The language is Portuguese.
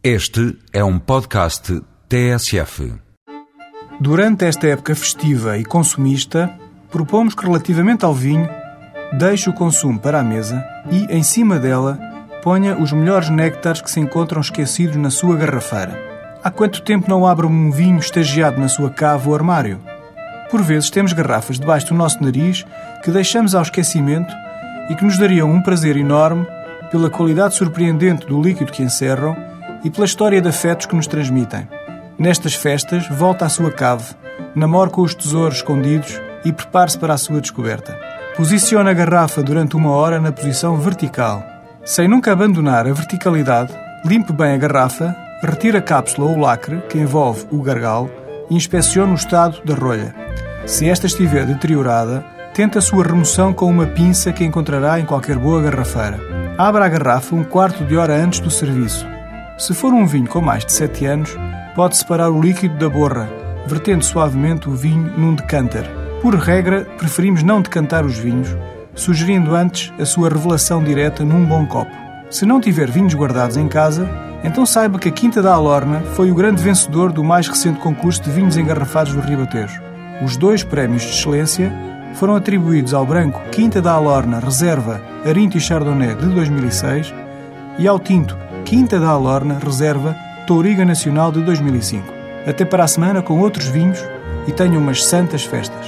Este é um podcast TSF. Durante esta época festiva e consumista, propomos que, relativamente ao vinho, deixe o consumo para a mesa e, em cima dela, ponha os melhores néctares que se encontram esquecidos na sua garrafeira. Há quanto tempo não abre um vinho estagiado na sua cave ou armário? Por vezes temos garrafas debaixo do nosso nariz que deixamos ao esquecimento e que nos dariam um prazer enorme pela qualidade surpreendente do líquido que encerram e pela história de afetos que nos transmitem. Nestas festas, volta à sua cave, namore com os tesouros escondidos e prepare-se para a sua descoberta. Posicione a garrafa durante uma hora na posição vertical. Sem nunca abandonar a verticalidade, limpe bem a garrafa, retire a cápsula ou lacre que envolve o gargalo e inspecione o estado da rolha. Se esta estiver deteriorada, tente a sua remoção com uma pinça que encontrará em qualquer boa garrafeira. Abra a garrafa um quarto de hora antes do serviço. Se for um vinho com mais de 7 anos, pode separar o líquido da borra, vertendo suavemente o vinho num decanter. Por regra, preferimos não decantar os vinhos, sugerindo antes a sua revelação direta num bom copo. Se não tiver vinhos guardados em casa, então saiba que a Quinta da Alorna foi o grande vencedor do mais recente concurso de vinhos engarrafados do Ribatejo. Os dois prémios de excelência foram atribuídos ao branco Quinta da Alorna Reserva Arinto e Chardonnay de 2006 e ao tinto Quinta da Alorna Reserva Touriga Nacional de 2005. Até para a semana com outros vinhos e tenham umas santas festas.